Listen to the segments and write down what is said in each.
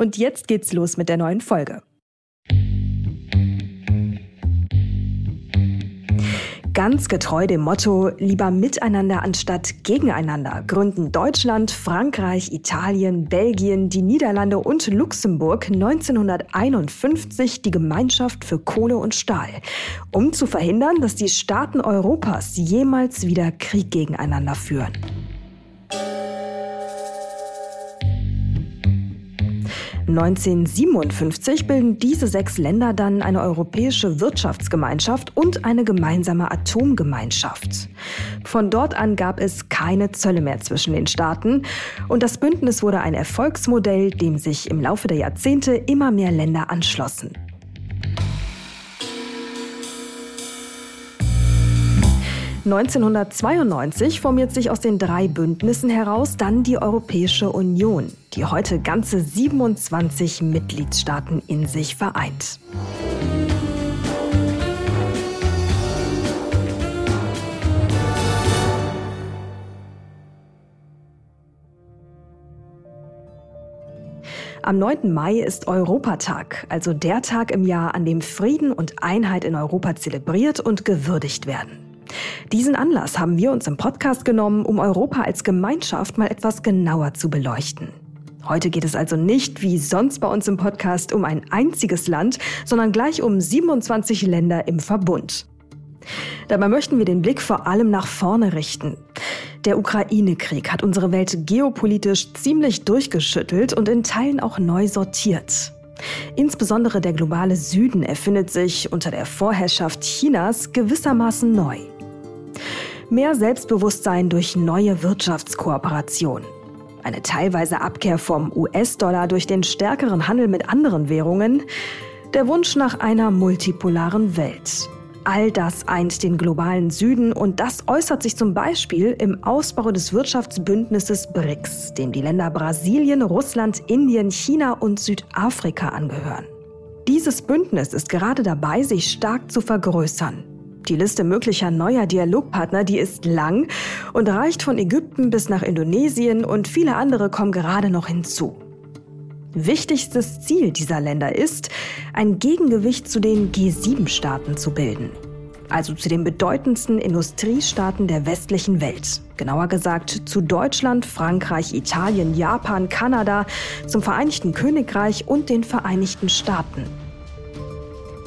Und jetzt geht's los mit der neuen Folge. Ganz getreu dem Motto lieber miteinander anstatt gegeneinander gründen Deutschland, Frankreich, Italien, Belgien, die Niederlande und Luxemburg 1951 die Gemeinschaft für Kohle und Stahl, um zu verhindern, dass die Staaten Europas jemals wieder Krieg gegeneinander führen. 1957 bilden diese sechs Länder dann eine europäische Wirtschaftsgemeinschaft und eine gemeinsame Atomgemeinschaft. Von dort an gab es keine Zölle mehr zwischen den Staaten und das Bündnis wurde ein Erfolgsmodell, dem sich im Laufe der Jahrzehnte immer mehr Länder anschlossen. 1992 formiert sich aus den drei Bündnissen heraus dann die Europäische Union, die heute ganze 27 Mitgliedstaaten in sich vereint. Am 9. Mai ist Europatag, also der Tag im Jahr, an dem Frieden und Einheit in Europa zelebriert und gewürdigt werden. Diesen Anlass haben wir uns im Podcast genommen, um Europa als Gemeinschaft mal etwas genauer zu beleuchten. Heute geht es also nicht, wie sonst bei uns im Podcast, um ein einziges Land, sondern gleich um 27 Länder im Verbund. Dabei möchten wir den Blick vor allem nach vorne richten. Der Ukraine-Krieg hat unsere Welt geopolitisch ziemlich durchgeschüttelt und in Teilen auch neu sortiert. Insbesondere der globale Süden erfindet sich unter der Vorherrschaft Chinas gewissermaßen neu. Mehr Selbstbewusstsein durch neue Wirtschaftskooperation. Eine teilweise Abkehr vom US-Dollar durch den stärkeren Handel mit anderen Währungen. Der Wunsch nach einer multipolaren Welt. All das eint den globalen Süden und das äußert sich zum Beispiel im Ausbau des Wirtschaftsbündnisses BRICS, dem die Länder Brasilien, Russland, Indien, China und Südafrika angehören. Dieses Bündnis ist gerade dabei, sich stark zu vergrößern. Die Liste möglicher neuer Dialogpartner, die ist lang und reicht von Ägypten bis nach Indonesien und viele andere kommen gerade noch hinzu. Wichtigstes Ziel dieser Länder ist, ein Gegengewicht zu den G7-Staaten zu bilden. Also zu den bedeutendsten Industriestaaten der westlichen Welt. Genauer gesagt zu Deutschland, Frankreich, Italien, Japan, Kanada, zum Vereinigten Königreich und den Vereinigten Staaten.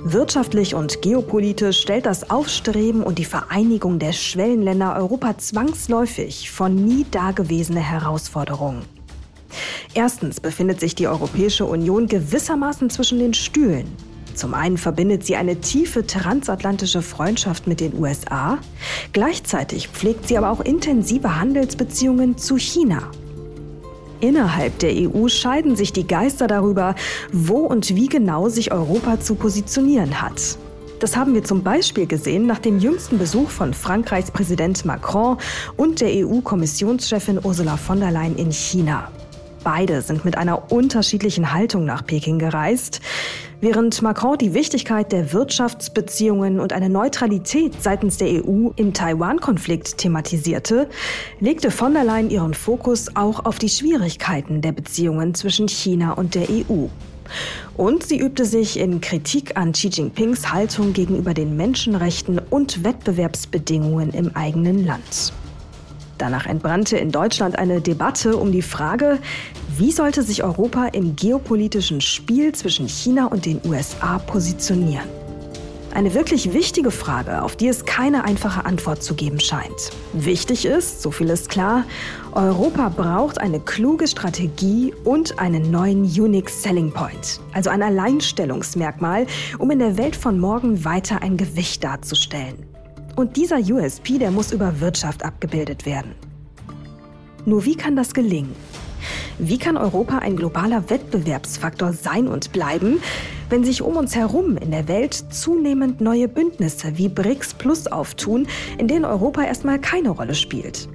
Wirtschaftlich und geopolitisch stellt das Aufstreben und die Vereinigung der Schwellenländer Europa zwangsläufig von nie dagewesene Herausforderungen. Erstens befindet sich die Europäische Union gewissermaßen zwischen den Stühlen. Zum einen verbindet sie eine tiefe transatlantische Freundschaft mit den USA, gleichzeitig pflegt sie aber auch intensive Handelsbeziehungen zu China. Innerhalb der EU scheiden sich die Geister darüber, wo und wie genau sich Europa zu positionieren hat. Das haben wir zum Beispiel gesehen nach dem jüngsten Besuch von Frankreichs Präsident Macron und der EU-Kommissionschefin Ursula von der Leyen in China. Beide sind mit einer unterschiedlichen Haltung nach Peking gereist. Während Macron die Wichtigkeit der Wirtschaftsbeziehungen und eine Neutralität seitens der EU im Taiwan-Konflikt thematisierte, legte von der Leyen ihren Fokus auch auf die Schwierigkeiten der Beziehungen zwischen China und der EU. Und sie übte sich in Kritik an Xi Jinpings Haltung gegenüber den Menschenrechten und Wettbewerbsbedingungen im eigenen Land. Danach entbrannte in Deutschland eine Debatte um die Frage, wie sollte sich Europa im geopolitischen Spiel zwischen China und den USA positionieren? Eine wirklich wichtige Frage, auf die es keine einfache Antwort zu geben scheint. Wichtig ist, so viel ist klar, Europa braucht eine kluge Strategie und einen neuen Unique Selling Point, also ein Alleinstellungsmerkmal, um in der Welt von morgen weiter ein Gewicht darzustellen. Und dieser USP, der muss über Wirtschaft abgebildet werden. Nur wie kann das gelingen? Wie kann Europa ein globaler Wettbewerbsfaktor sein und bleiben, wenn sich um uns herum in der Welt zunehmend neue Bündnisse wie BRICS Plus auftun, in denen Europa erstmal keine Rolle spielt?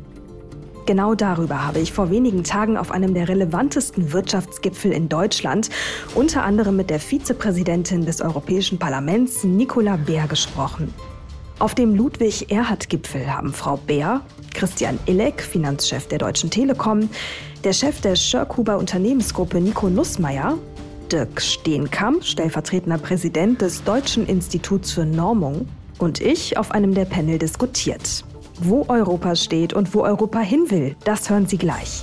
Genau darüber habe ich vor wenigen Tagen auf einem der relevantesten Wirtschaftsgipfel in Deutschland, unter anderem mit der Vizepräsidentin des Europäischen Parlaments, Nicola Beer, gesprochen. Auf dem Ludwig-Erhard-Gipfel haben Frau Beer, Christian Illek, Finanzchef der Deutschen Telekom, der Chef der Schörkuber Unternehmensgruppe Nico Nussmeier, Dirk Steenkamp, stellvertretender Präsident des Deutschen Instituts für Normung, und ich auf einem der Panel diskutiert. Wo Europa steht und wo Europa hin will, das hören Sie gleich.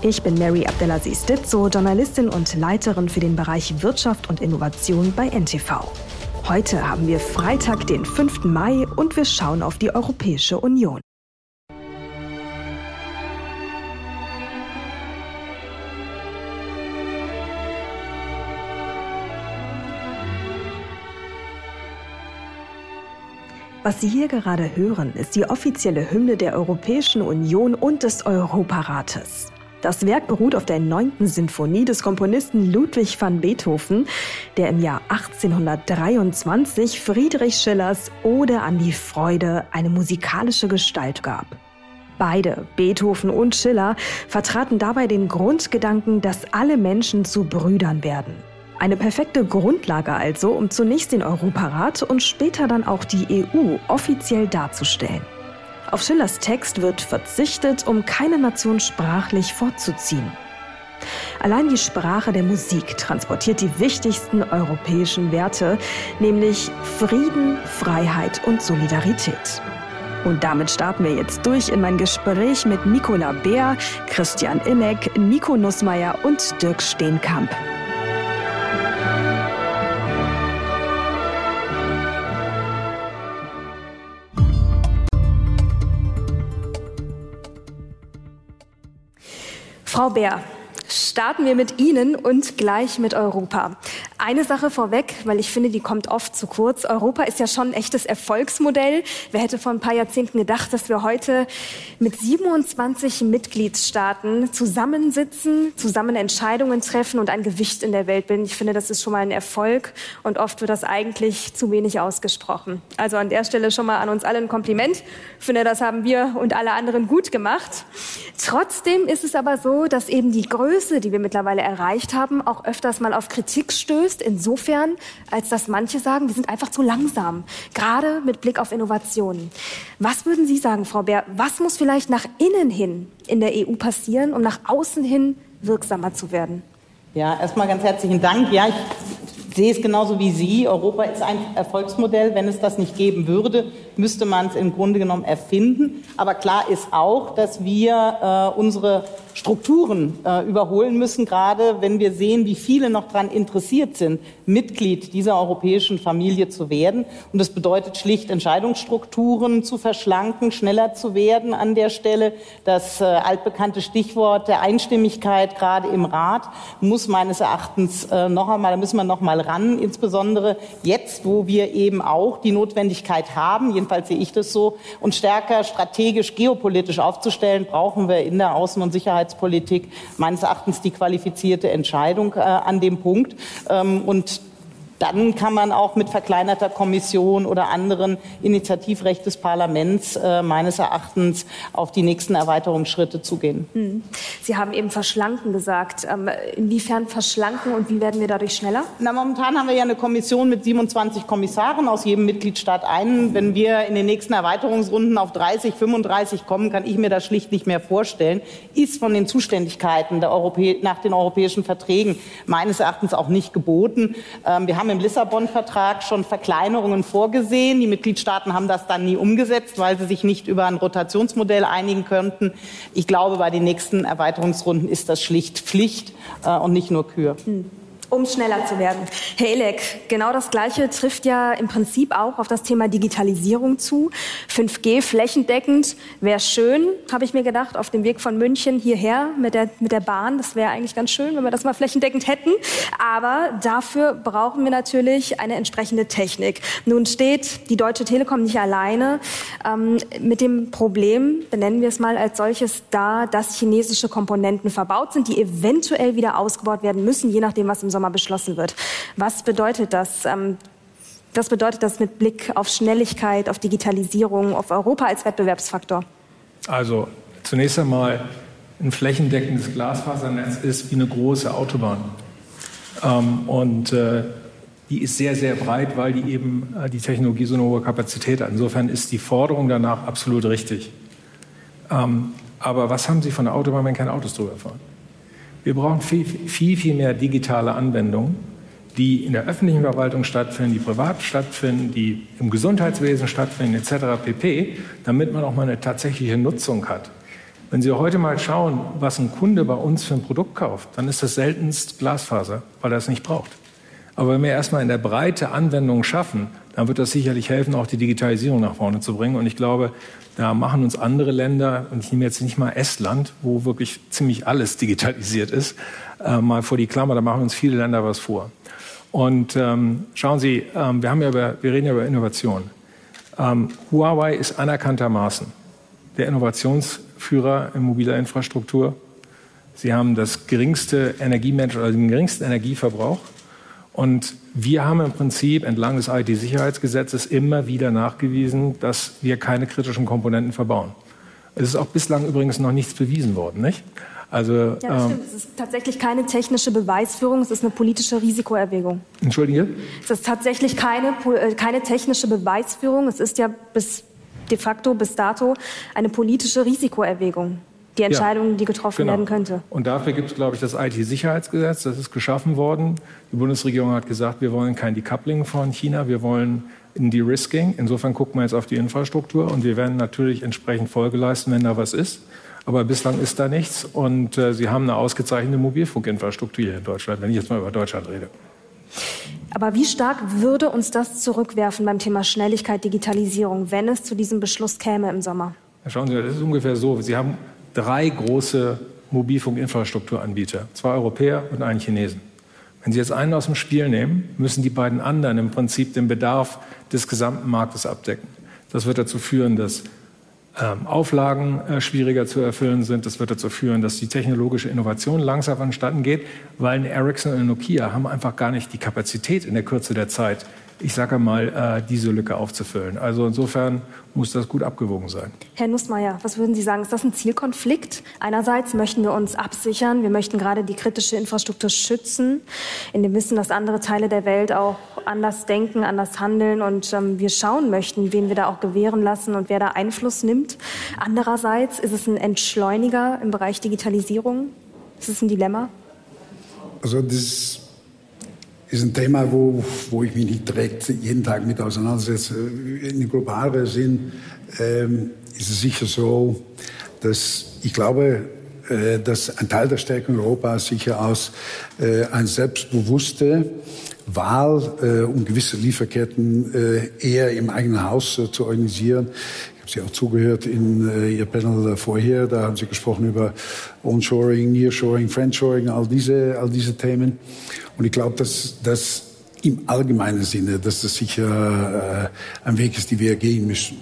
Ich bin Mary Abdelaziz Ditzo, Journalistin und Leiterin für den Bereich Wirtschaft und Innovation bei NTV. Heute haben wir Freitag, den 5. Mai und wir schauen auf die Europäische Union. Was Sie hier gerade hören, ist die offizielle Hymne der Europäischen Union und des Europarates. Das Werk beruht auf der neunten Sinfonie des Komponisten Ludwig van Beethoven, der im Jahr 1823 Friedrich Schillers Ode an die Freude eine musikalische Gestalt gab. Beide, Beethoven und Schiller, vertraten dabei den Grundgedanken, dass alle Menschen zu Brüdern werden. Eine perfekte Grundlage also, um zunächst den Europarat und später dann auch die EU offiziell darzustellen. Auf Schillers Text wird verzichtet, um keine Nation sprachlich vorzuziehen. Allein die Sprache der Musik transportiert die wichtigsten europäischen Werte, nämlich Frieden, Freiheit und Solidarität. Und damit starten wir jetzt durch in mein Gespräch mit Nicola Beer, Christian Inek, Nico Nussmeier und Dirk Steenkamp. Frau Bär, starten wir mit Ihnen und gleich mit Europa. Eine Sache vorweg, weil ich finde, die kommt oft zu kurz. Europa ist ja schon ein echtes Erfolgsmodell. Wer hätte vor ein paar Jahrzehnten gedacht, dass wir heute mit 27 Mitgliedstaaten zusammensitzen, zusammen Entscheidungen treffen und ein Gewicht in der Welt bilden? Ich finde, das ist schon mal ein Erfolg und oft wird das eigentlich zu wenig ausgesprochen. Also an der Stelle schon mal an uns alle ein Kompliment. Ich finde, das haben wir und alle anderen gut gemacht. Trotzdem ist es aber so, dass eben die Größe, die wir mittlerweile erreicht haben, auch öfters mal auf Kritik stößt ausgelöst, insofern, als dass manche sagen, wir sind einfach zu langsam, gerade mit Blick auf Innovationen. Was würden Sie sagen, Frau Bär, was muss vielleicht nach innen hin in der EU passieren, um nach außen hin wirksamer zu werden? Ja, erstmal ganz herzlichen Dank. Ja, ich sehe es genauso wie Sie. Europa ist ein Erfolgsmodell. Wenn es das nicht geben würde, müsste man es im Grunde genommen erfinden. Aber klar ist auch, dass wir äh, unsere Strukturen äh, überholen müssen, gerade wenn wir sehen, wie viele noch daran interessiert sind, Mitglied dieser europäischen Familie zu werden. Und das bedeutet schlicht, Entscheidungsstrukturen zu verschlanken, schneller zu werden an der Stelle. Das äh, altbekannte Stichwort der Einstimmigkeit gerade im Rat muss meines Erachtens äh, noch einmal, da müssen wir noch mal ran, insbesondere jetzt, wo wir eben auch die Notwendigkeit haben, jedenfalls sehe ich das so, uns stärker strategisch geopolitisch aufzustellen, brauchen wir in der Außen- und Sicherheit Sicherheitspolitik meines Erachtens die qualifizierte Entscheidung äh, an dem Punkt. Ähm, und dann kann man auch mit verkleinerter Kommission oder anderen Initiativrecht des Parlaments äh, meines Erachtens auf die nächsten Erweiterungsschritte zugehen. Hm. Sie haben eben verschlanken gesagt. Ähm, inwiefern verschlanken und wie werden wir dadurch schneller? Na, momentan haben wir ja eine Kommission mit 27 Kommissaren aus jedem Mitgliedstaat einen. Wenn wir in den nächsten Erweiterungsrunden auf 30, 35 kommen, kann ich mir das schlicht nicht mehr vorstellen. Ist von den Zuständigkeiten nach den europäischen Verträgen meines Erachtens auch nicht geboten. Ähm, wir haben haben im Lissabon-Vertrag schon Verkleinerungen vorgesehen. Die Mitgliedstaaten haben das dann nie umgesetzt, weil sie sich nicht über ein Rotationsmodell einigen könnten. Ich glaube, bei den nächsten Erweiterungsrunden ist das schlicht Pflicht äh, und nicht nur Kür. Hm. Um schneller zu werden. Herr Elek, genau das Gleiche trifft ja im Prinzip auch auf das Thema Digitalisierung zu. 5G flächendeckend wäre schön, habe ich mir gedacht, auf dem Weg von München hierher mit der, mit der Bahn. Das wäre eigentlich ganz schön, wenn wir das mal flächendeckend hätten. Aber dafür brauchen wir natürlich eine entsprechende Technik. Nun steht die Deutsche Telekom nicht alleine ähm, mit dem Problem, benennen wir es mal als solches, da, dass chinesische Komponenten verbaut sind, die eventuell wieder ausgebaut werden müssen, je nachdem, was im Sommer beschlossen wird. Was bedeutet das? Ähm, was bedeutet das mit Blick auf Schnelligkeit, auf Digitalisierung, auf Europa als Wettbewerbsfaktor? Also zunächst einmal ein flächendeckendes Glasfasernetz ist wie eine große Autobahn. Ähm, und äh, die ist sehr, sehr breit, weil die eben äh, die Technologie so eine hohe Kapazität hat. Insofern ist die Forderung danach absolut richtig. Ähm, aber was haben Sie von der Autobahn, wenn keine Autos drüber fahren? Wir brauchen viel, viel, viel mehr digitale Anwendungen, die in der öffentlichen Verwaltung stattfinden, die privat stattfinden, die im Gesundheitswesen stattfinden, etc. pp., damit man auch mal eine tatsächliche Nutzung hat. Wenn Sie heute mal schauen, was ein Kunde bei uns für ein Produkt kauft, dann ist das seltenst Glasfaser, weil er es nicht braucht. Aber wenn wir erstmal in der Breite Anwendungen schaffen, dann wird das sicherlich helfen, auch die Digitalisierung nach vorne zu bringen. Und ich glaube, da machen uns andere Länder, und ich nehme jetzt nicht mal Estland, wo wirklich ziemlich alles digitalisiert ist, äh, mal vor die Klammer, da machen uns viele Länder was vor. Und ähm, schauen Sie, ähm, wir, haben ja über, wir reden ja über Innovation. Ähm, Huawei ist anerkanntermaßen der Innovationsführer in mobiler Infrastruktur. Sie haben das geringste Energiemanagement, also den geringsten Energieverbrauch. Und wir haben im Prinzip entlang des IT-Sicherheitsgesetzes immer wieder nachgewiesen, dass wir keine kritischen Komponenten verbauen. Es ist auch bislang übrigens noch nichts bewiesen worden, nicht? Also, ja, das ähm, stimmt. Es ist tatsächlich keine technische Beweisführung, es ist eine politische Risikoerwägung. Entschuldige? Es ist tatsächlich keine, äh, keine technische Beweisführung, es ist ja bis de facto, bis dato, eine politische Risikoerwägung die Entscheidung, ja, die getroffen genau. werden könnte. Und dafür gibt es, glaube ich, das IT-Sicherheitsgesetz. Das ist geschaffen worden. Die Bundesregierung hat gesagt, wir wollen kein Decoupling von China, wir wollen ein De-Risking. Insofern gucken wir jetzt auf die Infrastruktur und wir werden natürlich entsprechend Folge leisten, wenn da was ist. Aber bislang ist da nichts und äh, Sie haben eine ausgezeichnete Mobilfunkinfrastruktur hier in Deutschland, wenn ich jetzt mal über Deutschland rede. Aber wie stark würde uns das zurückwerfen beim Thema Schnelligkeit, Digitalisierung, wenn es zu diesem Beschluss käme im Sommer? Schauen Sie, das ist ungefähr so. Sie haben drei große Mobilfunkinfrastrukturanbieter, zwei Europäer und einen Chinesen. Wenn Sie jetzt einen aus dem Spiel nehmen, müssen die beiden anderen im Prinzip den Bedarf des gesamten Marktes abdecken. Das wird dazu führen, dass ähm, Auflagen äh, schwieriger zu erfüllen sind. Das wird dazu führen, dass die technologische Innovation langsam vonstatten geht, weil eine Ericsson und eine Nokia haben einfach gar nicht die Kapazität in der Kürze der Zeit, ich sage mal, äh, diese Lücke aufzufüllen. Also insofern muss das gut abgewogen sein. Herr Nussmeier, was würden Sie sagen? Ist das ein Zielkonflikt? Einerseits möchten wir uns absichern, wir möchten gerade die kritische Infrastruktur schützen, in dem Wissen, dass andere Teile der Welt auch anders denken, anders handeln und ähm, wir schauen möchten, wen wir da auch gewähren lassen und wer da Einfluss nimmt. Andererseits ist es ein Entschleuniger im Bereich Digitalisierung. Ist es ein Dilemma? Also das ist ein Thema, wo, wo ich mich nicht direkt jeden Tag mit auseinandersetze. In globaleren Sinn ähm, ist es sicher so, dass ich glaube, äh, dass ein Teil der Stärke Europas sicher aus äh, eine selbstbewusste Wahl, äh, um gewisse Lieferketten äh, eher im eigenen Haus äh, zu organisieren. Habe Sie auch zugehört in äh, Ihr Panel vorher. Da haben Sie gesprochen über Onshoring, Nearshoring, Friendshoring, all diese, all diese Themen. Und ich glaube, dass das im allgemeinen Sinne, dass das sicher äh, ein Weg ist, den wir gehen müssen.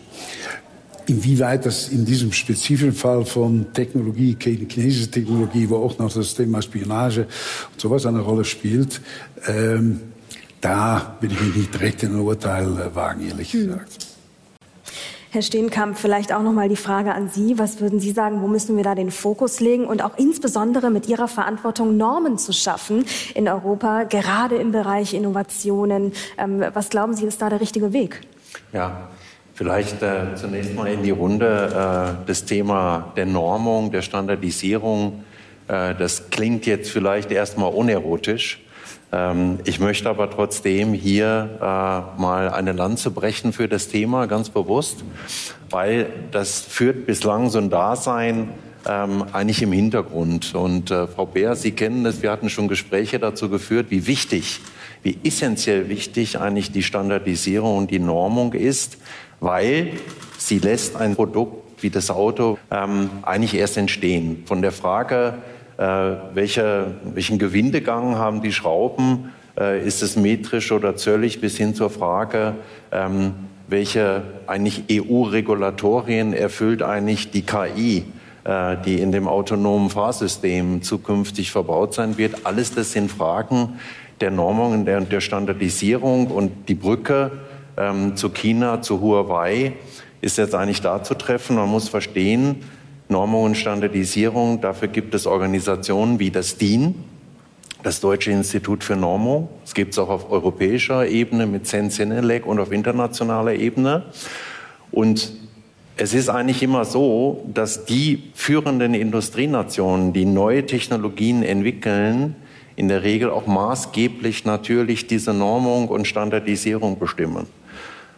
Inwieweit das in diesem spezifischen Fall von Technologie, chinesische Technologie, wo auch noch das Thema Spionage und sowas eine Rolle spielt, ähm, da will ich mich nicht direkt in ein Urteil wagen, ehrlich hm. gesagt. Herr Steenkamp, vielleicht auch noch mal die Frage an Sie. Was würden Sie sagen, wo müssen wir da den Fokus legen und auch insbesondere mit Ihrer Verantwortung Normen zu schaffen in Europa, gerade im Bereich Innovationen? Ähm, was glauben Sie, ist da der richtige Weg? Ja, Vielleicht äh, zunächst mal in die Runde äh, das Thema der Normung, der Standardisierung. Äh, das klingt jetzt vielleicht erstmal unerotisch. Ähm, ich möchte aber trotzdem hier äh, mal eine Lanze brechen für das Thema, ganz bewusst, weil das führt bislang so ein Dasein, ähm, eigentlich im Hintergrund. Und äh, Frau Beer, Sie kennen es, wir hatten schon Gespräche dazu geführt, wie wichtig, wie essentiell wichtig eigentlich die Standardisierung und die Normung ist, weil sie lässt ein Produkt wie das Auto ähm, eigentlich erst entstehen. Von der Frage, welche, welchen Gewindegang haben die Schrauben, äh, ist es metrisch oder zöllig, bis hin zur Frage, ähm, welche eigentlich EU-Regulatorien erfüllt eigentlich die KI, äh, die in dem autonomen Fahrsystem zukünftig verbaut sein wird. Alles das sind Fragen der Normung und der, der Standardisierung und die Brücke ähm, zu China, zu Huawei ist jetzt eigentlich da zu treffen. Man muss verstehen, Normung und Standardisierung, dafür gibt es Organisationen wie das DIN, das Deutsche Institut für Normung. Es gibt es auch auf europäischer Ebene mit Sensenelec und auf internationaler Ebene. Und es ist eigentlich immer so, dass die führenden Industrienationen, die neue Technologien entwickeln, in der Regel auch maßgeblich natürlich diese Normung und Standardisierung bestimmen.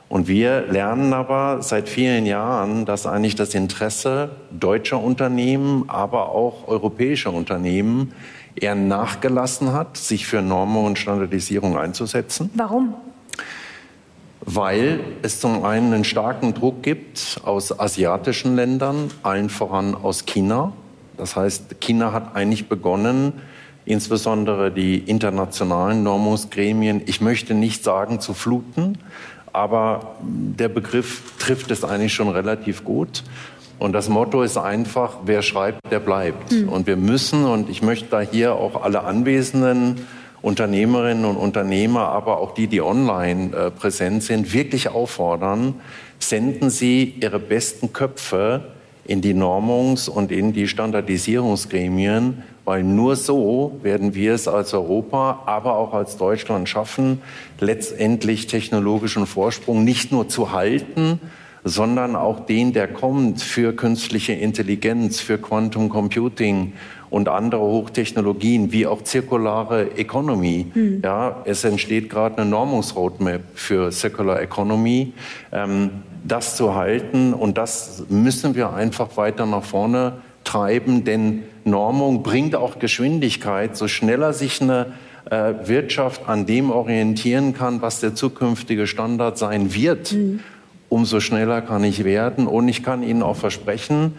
Und wir lernen aber seit vielen Jahren, dass eigentlich das Interesse deutscher Unternehmen, aber auch europäischer Unternehmen eher nachgelassen hat, sich für Normung und Standardisierung einzusetzen. Warum? Weil es zum einen einen starken Druck gibt aus asiatischen Ländern, allen voran aus China. Das heißt, China hat eigentlich begonnen, insbesondere die internationalen Normungsgremien, ich möchte nicht sagen zu fluten, aber der Begriff trifft es eigentlich schon relativ gut. Und das Motto ist einfach, wer schreibt, der bleibt. Mhm. Und wir müssen, und ich möchte da hier auch alle anwesenden Unternehmerinnen und Unternehmer, aber auch die, die online äh, präsent sind, wirklich auffordern, senden Sie Ihre besten Köpfe in die Normungs- und in die Standardisierungsgremien, weil nur so werden wir es als Europa, aber auch als Deutschland schaffen, letztendlich technologischen Vorsprung nicht nur zu halten, sondern auch den, der kommt für künstliche Intelligenz, für Quantum Computing und andere Hochtechnologien, wie auch zirkulare Economy. Mhm. Ja, es entsteht gerade eine Normungsroadmap für Circular Economy. Ähm, das zu halten und das müssen wir einfach weiter nach vorne treiben, denn Normung bringt auch Geschwindigkeit. So schneller sich eine äh, Wirtschaft an dem orientieren kann, was der zukünftige Standard sein wird, mhm. umso schneller kann ich werden. Und ich kann Ihnen auch versprechen,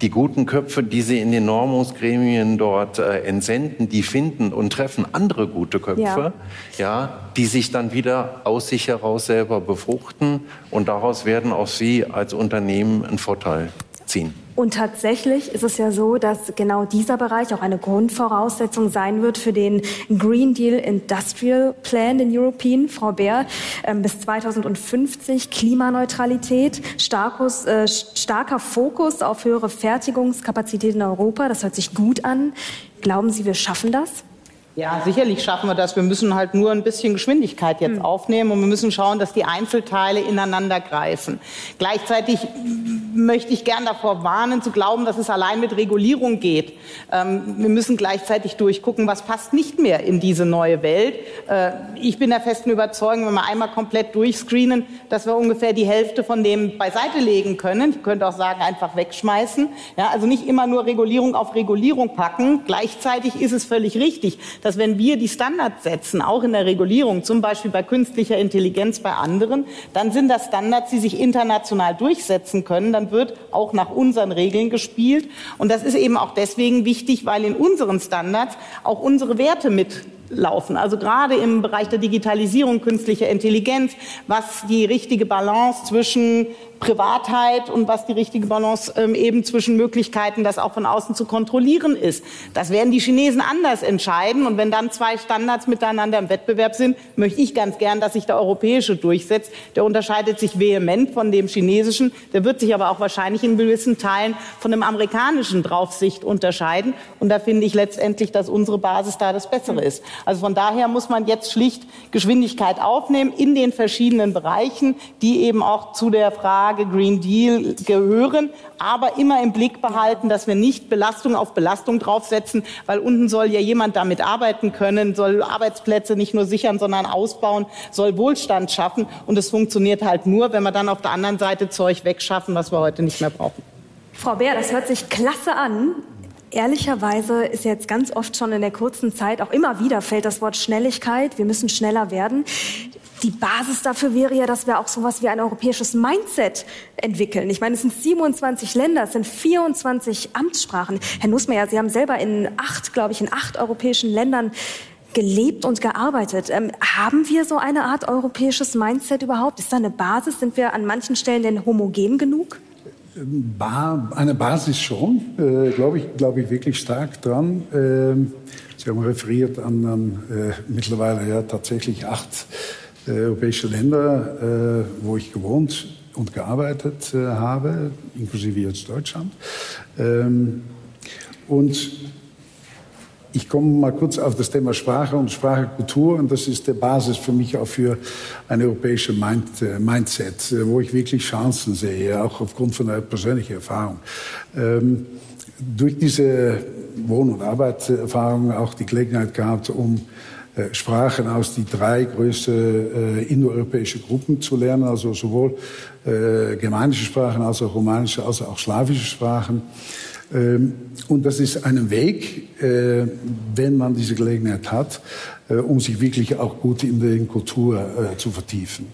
die guten Köpfe, die Sie in den Normungsgremien dort äh, entsenden, die finden und treffen andere gute Köpfe, ja. ja. die sich dann wieder aus sich heraus selber befruchten und daraus werden auch Sie als Unternehmen einen Vorteil ziehen. Und tatsächlich ist es ja so, dass genau dieser Bereich auch eine Grundvoraussetzung sein wird für den Green Deal Industrial Plan, den European, Frau Bär, ähm, bis 2050 Klimaneutralität, starkes, äh, starker Fokus auf höhere Fertigungskapazitäten in Europa. Das hört sich gut an. Glauben Sie, wir schaffen das? Ja, sicherlich schaffen wir das. Wir müssen halt nur ein bisschen Geschwindigkeit jetzt hm. aufnehmen und wir müssen schauen, dass die Einzelteile ineinander greifen. Gleichzeitig möchte ich gern davor warnen, zu glauben, dass es allein mit Regulierung geht. Ähm, wir müssen gleichzeitig durchgucken, was passt nicht mehr in diese neue Welt. Äh, ich bin der festen Überzeugung, wenn wir einmal komplett durchscreenen, dass wir ungefähr die Hälfte von dem beiseite legen können. Ich könnte auch sagen, einfach wegschmeißen. Ja, also nicht immer nur Regulierung auf Regulierung packen. Gleichzeitig ist es völlig richtig, dass wenn wir die Standards setzen, auch in der Regulierung, zum Beispiel bei künstlicher Intelligenz bei anderen, dann sind das Standards, die sich international durchsetzen können. Dann wird auch nach unseren Regeln gespielt. Und das ist eben auch deswegen wichtig, weil in unseren Standards auch unsere Werte mit laufen. Also gerade im Bereich der Digitalisierung, künstlicher Intelligenz, was die richtige Balance zwischen Privatheit und was die richtige Balance ähm, eben zwischen Möglichkeiten, das auch von außen zu kontrollieren ist. Das werden die Chinesen anders entscheiden. Und wenn dann zwei Standards miteinander im Wettbewerb sind, möchte ich ganz gern, dass sich der europäische durchsetzt. Der unterscheidet sich vehement von dem chinesischen. Der wird sich aber auch wahrscheinlich in gewissen Teilen von dem amerikanischen Draufsicht unterscheiden. Und da finde ich letztendlich, dass unsere Basis da das Bessere ist. Also von daher muss man jetzt schlicht Geschwindigkeit aufnehmen in den verschiedenen Bereichen, die eben auch zu der Frage Green Deal gehören, aber immer im Blick behalten, dass wir nicht Belastung auf Belastung draufsetzen, weil unten soll ja jemand damit arbeiten können, soll Arbeitsplätze nicht nur sichern, sondern ausbauen, soll Wohlstand schaffen. Und es funktioniert halt nur, wenn wir dann auf der anderen Seite Zeug wegschaffen, was wir heute nicht mehr brauchen. Frau Bär, das hört sich klasse an. Ehrlicherweise ist jetzt ganz oft schon in der kurzen Zeit, auch immer wieder fällt das Wort Schnelligkeit. Wir müssen schneller werden. Die Basis dafür wäre ja, dass wir auch sowas wie ein europäisches Mindset entwickeln. Ich meine, es sind 27 Länder, es sind 24 Amtssprachen. Herr Nussmeier, Sie haben selber in acht, glaube ich, in acht europäischen Ländern gelebt und gearbeitet. Ähm, haben wir so eine Art europäisches Mindset überhaupt? Ist da eine Basis? Sind wir an manchen Stellen denn homogen genug? Eine Basis schon, äh, glaube ich, glaube ich wirklich stark dran. Ähm, Sie haben referiert an, an äh, mittlerweile ja tatsächlich acht äh, europäische Länder, äh, wo ich gewohnt und gearbeitet äh, habe, inklusive jetzt Deutschland. Ähm, und ich komme mal kurz auf das Thema Sprache und Sprachkultur und das ist die Basis für mich auch für ein europäisches Mind, äh, Mindset, äh, wo ich wirklich Chancen sehe, auch aufgrund von einer persönlichen Erfahrung. Ähm, durch diese Wohn- und Arbeitserfahrung auch die Gelegenheit gehabt, um äh, Sprachen aus die drei größten äh, indoeuropäischen Gruppen zu lernen, also sowohl äh, germanische Sprachen als auch romanische, als auch slawische Sprachen. Ähm, und das ist ein Weg, äh, wenn man diese Gelegenheit hat, äh, um sich wirklich auch gut in der Kultur äh, zu vertiefen.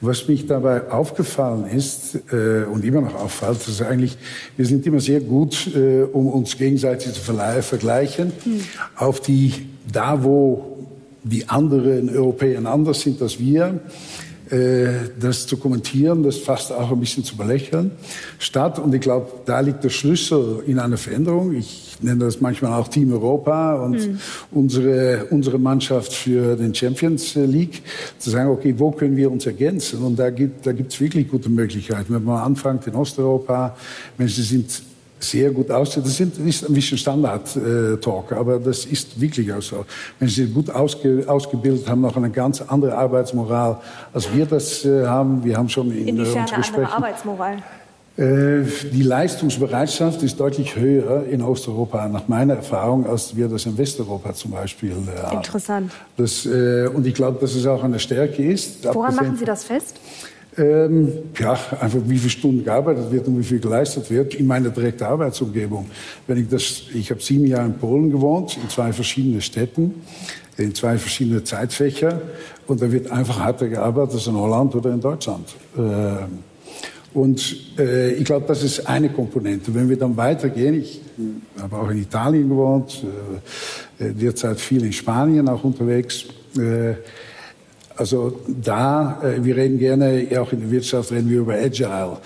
Was mich dabei aufgefallen ist und immer noch auffällt, ist eigentlich, wir sind immer sehr gut, um uns gegenseitig zu vergleichen, mhm. auf die, da wo die anderen Europäer anders sind als wir, das zu kommentieren, das fast auch ein bisschen zu belächeln, statt, und ich glaube, da liegt der Schlüssel in einer Veränderung. Ich nenne das manchmal auch Team Europa und mhm. unsere, unsere Mannschaft für den Champions League, zu sagen, okay, wo können wir uns ergänzen? Und da gibt da gibt's wirklich gute Möglichkeiten. Wenn man anfängt in Osteuropa, Menschen sind sehr gut aussieht. Das ist ein bisschen Standard-Talk, aber das ist wirklich auch so. Wenn Sie gut ausge, ausgebildet haben, noch eine ganz andere Arbeitsmoral, als wir das äh, haben. Wir haben schon in Inwiefern eine andere Arbeitsmoral? Äh, die Leistungsbereitschaft ist deutlich höher in Osteuropa, nach meiner Erfahrung, als wir das in Westeuropa zum Beispiel äh, haben. Interessant. Das, und ich glaube, dass es auch eine Stärke ist. Woran machen Sie das fest? Ähm, ja, einfach wie viele Stunden gearbeitet wird und wie viel geleistet wird in meiner direkten Arbeitsumgebung. Wenn ich das, ich habe sieben Jahre in Polen gewohnt, in zwei verschiedenen Städten, in zwei verschiedene Zeitfächer und da wird einfach härter gearbeitet als in Holland oder in Deutschland. Ähm, und äh, ich glaube, das ist eine Komponente. Wenn wir dann weitergehen, ich habe auch in Italien gewohnt, äh derzeit viel in Spanien auch unterwegs. Äh, also da, äh, wir reden gerne, auch in der Wirtschaft reden wir über Agile.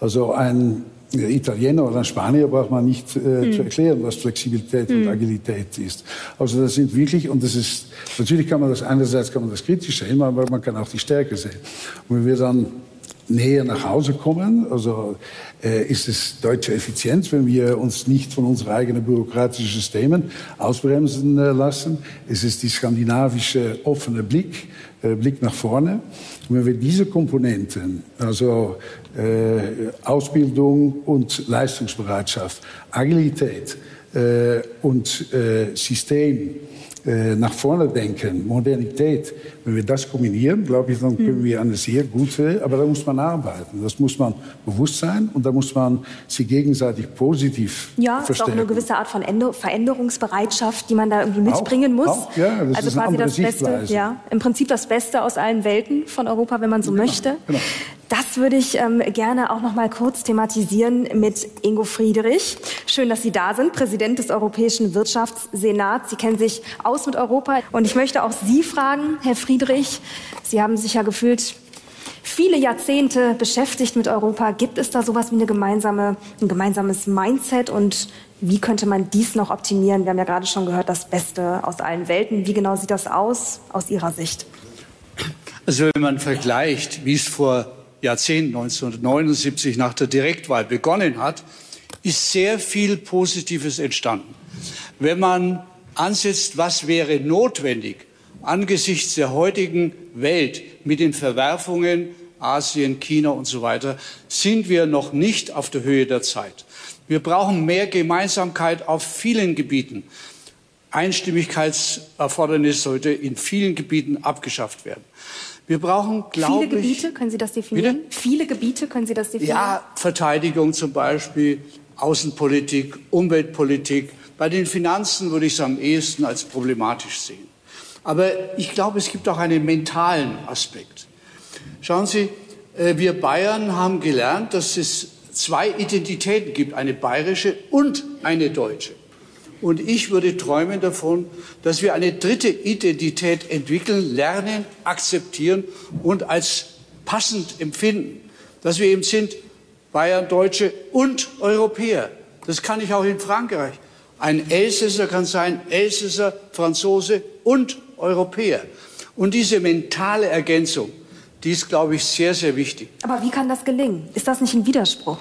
Also ein Italiener oder ein Spanier braucht man nicht äh, mhm. zu erklären, was Flexibilität mhm. und Agilität ist. Also das sind wirklich, und das ist, natürlich kann man das, einerseits kann man das kritisch sehen, aber man kann auch die Stärke sehen. Und wenn wir dann näher nach Hause kommen. Also äh, ist es deutsche Effizienz, wenn wir uns nicht von unseren eigenen bürokratischen Systemen ausbremsen äh, lassen. Es ist die skandinavische offene Blick, äh, Blick nach vorne. Und wenn wir diese Komponenten, also äh, Ausbildung und Leistungsbereitschaft, Agilität äh, und äh, System, nach vorne denken, Modernität, wenn wir das kombinieren, glaube ich, dann können hm. wir eine sehr gute, aber da muss man arbeiten. Das muss man bewusst sein und da muss man sich gegenseitig positiv ja, verstärken. Ja, ist auch eine gewisse Art von Veränderungsbereitschaft, die man da irgendwie mitbringen auch, muss. Auch, ja, das also ist quasi das Beste, ja, im Prinzip das Beste aus allen Welten von Europa, wenn man so genau, möchte. Genau. Das würde ich ähm, gerne auch noch mal kurz thematisieren mit Ingo Friedrich. Schön, dass Sie da sind, Präsident des Europäischen Wirtschaftssenats. Sie kennen sich aus mit Europa. Und ich möchte auch Sie fragen, Herr Friedrich, Sie haben sich ja gefühlt viele Jahrzehnte beschäftigt mit Europa. Gibt es da sowas wie eine gemeinsame, ein gemeinsames Mindset und wie könnte man dies noch optimieren? Wir haben ja gerade schon gehört, das Beste aus allen Welten. Wie genau sieht das aus aus Ihrer Sicht? Also wenn man vergleicht, wie es vor Jahrzehnt 1979 nach der Direktwahl begonnen hat, ist sehr viel Positives entstanden. Wenn man ansetzt, was wäre notwendig angesichts der heutigen Welt mit den Verwerfungen Asien, China und so weiter, sind wir noch nicht auf der Höhe der Zeit. Wir brauchen mehr Gemeinsamkeit auf vielen Gebieten. Einstimmigkeitserfordernis sollte in vielen Gebieten abgeschafft werden. Wir brauchen, glaube ich. Viele Gebiete, können Sie das definieren? Bitte? Viele Gebiete, können Sie das definieren? Ja, Verteidigung zum Beispiel, Außenpolitik, Umweltpolitik. Bei den Finanzen würde ich es am ehesten als problematisch sehen. Aber ich glaube, es gibt auch einen mentalen Aspekt. Schauen Sie, äh, wir Bayern haben gelernt, dass es zwei Identitäten gibt, eine bayerische und eine deutsche. Und ich würde träumen davon, dass wir eine dritte Identität entwickeln, lernen, akzeptieren und als passend empfinden. Dass wir eben sind Bayern, Deutsche und Europäer. Das kann ich auch in Frankreich. Ein Elsässer kann sein Elsässer, Franzose und Europäer. Und diese mentale Ergänzung, die ist, glaube ich, sehr, sehr wichtig. Aber wie kann das gelingen? Ist das nicht ein Widerspruch?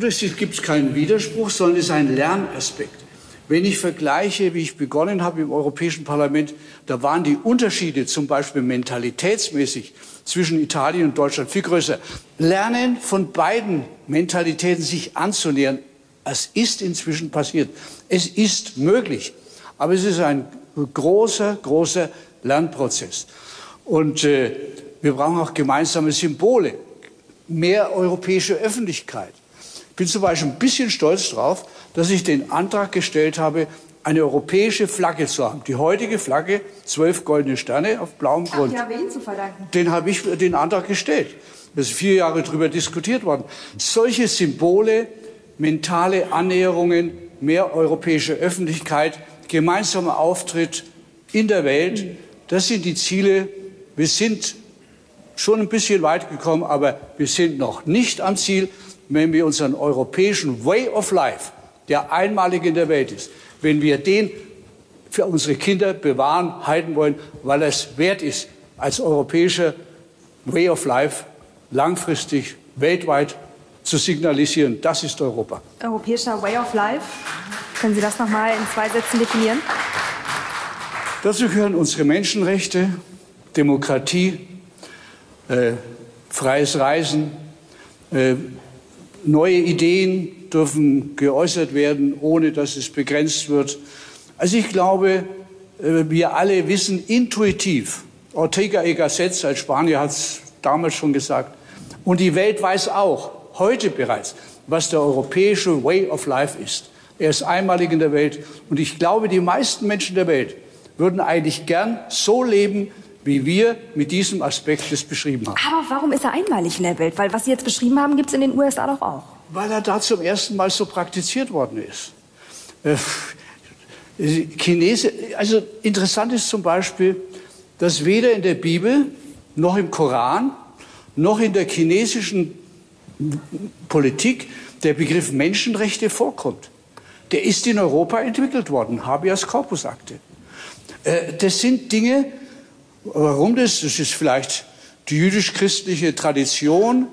Es gibt keinen Widerspruch, sondern es ist ein Lernaspekt. Wenn ich vergleiche, wie ich begonnen habe im Europäischen Parlament, da waren die Unterschiede zum Beispiel mentalitätsmäßig zwischen Italien und Deutschland viel größer. Lernen von beiden Mentalitäten sich anzunähern, es ist inzwischen passiert. Es ist möglich. Aber es ist ein großer, großer Lernprozess. Und äh, wir brauchen auch gemeinsame Symbole, mehr europäische Öffentlichkeit. Ich bin zum Beispiel ein bisschen stolz darauf, dass ich den Antrag gestellt habe, eine europäische Flagge zu haben. Die heutige Flagge, zwölf goldene Sterne auf blauem Grund. Ach, ja, wen zu verdanken? Den habe ich den Antrag gestellt. Es ist vier Jahre darüber diskutiert worden. Solche Symbole, mentale Annäherungen, mehr europäische Öffentlichkeit, gemeinsamer Auftritt in der Welt, das sind die Ziele. Wir sind schon ein bisschen weit gekommen, aber wir sind noch nicht am Ziel, wenn wir unseren europäischen Way of Life der einmalig in der Welt ist, wenn wir den für unsere Kinder bewahren, halten wollen, weil es wert ist, als europäischer Way of Life langfristig weltweit zu signalisieren, das ist Europa. Europäischer Way of Life. Können Sie das noch mal in zwei Sätzen definieren? Dazu gehören unsere Menschenrechte, Demokratie, äh, freies Reisen, äh, neue Ideen, dürfen geäußert werden, ohne dass es begrenzt wird. Also ich glaube, äh, wir alle wissen intuitiv, Ortega y Gasset als Spanier hat es damals schon gesagt, und die Welt weiß auch, heute bereits, was der europäische Way of Life ist. Er ist einmalig in der Welt. Und ich glaube, die meisten Menschen der Welt würden eigentlich gern so leben, wie wir mit diesem Aspekt das beschrieben haben. Aber warum ist er einmalig in der Welt? Weil was Sie jetzt beschrieben haben, gibt es in den USA doch auch. Weil er da zum ersten Mal so praktiziert worden ist. Äh, Chinese, also interessant ist zum Beispiel, dass weder in der Bibel noch im Koran noch in der chinesischen Politik der Begriff Menschenrechte vorkommt. Der ist in Europa entwickelt worden, Habeas Corpus Akte. Äh, das sind Dinge, warum das? Das ist vielleicht die jüdisch-christliche Tradition,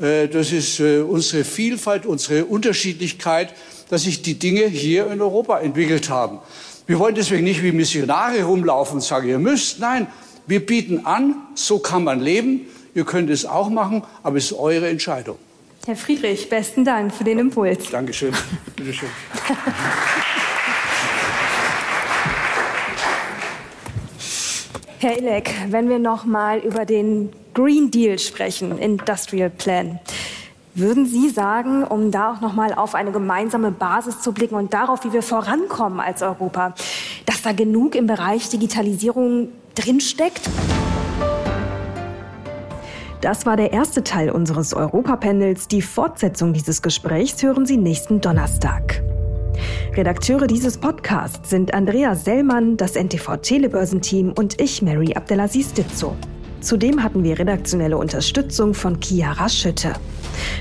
äh, das ist äh, unsere Vielfalt, unsere Unterschiedlichkeit, dass sich die Dinge hier in Europa entwickelt haben. Wir wollen deswegen nicht wie Missionare rumlaufen und sagen, ihr müsst. Nein, wir bieten an, so kann man leben. Ihr könnt es auch machen, aber es ist eure Entscheidung. Herr Friedrich, besten Dank für den Impuls. Dankeschön. Bitteschön. Herr Ilek, wenn wir noch mal über den Green Deal sprechen, Industrial Plan. Würden Sie sagen, um da auch noch mal auf eine gemeinsame Basis zu blicken und darauf, wie wir vorankommen als Europa, dass da genug im Bereich Digitalisierung drinsteckt? Das war der erste Teil unseres Europapanels. Die Fortsetzung dieses Gesprächs hören Sie nächsten Donnerstag. Redakteure dieses Podcasts sind Andrea Sellmann, das NTV Telebörsenteam und ich, Mary Abdelaziz Ditzo. Zudem hatten wir redaktionelle Unterstützung von Chiara Schütte.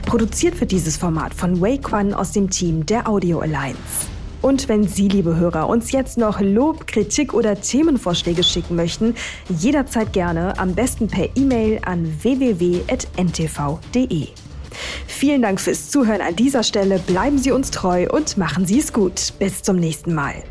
Produziert wird dieses Format von One aus dem Team der Audio Alliance. Und wenn Sie, liebe Hörer, uns jetzt noch Lob, Kritik oder Themenvorschläge schicken möchten, jederzeit gerne, am besten per E-Mail an www.ntv.de. Vielen Dank fürs Zuhören an dieser Stelle, bleiben Sie uns treu und machen Sie es gut. Bis zum nächsten Mal.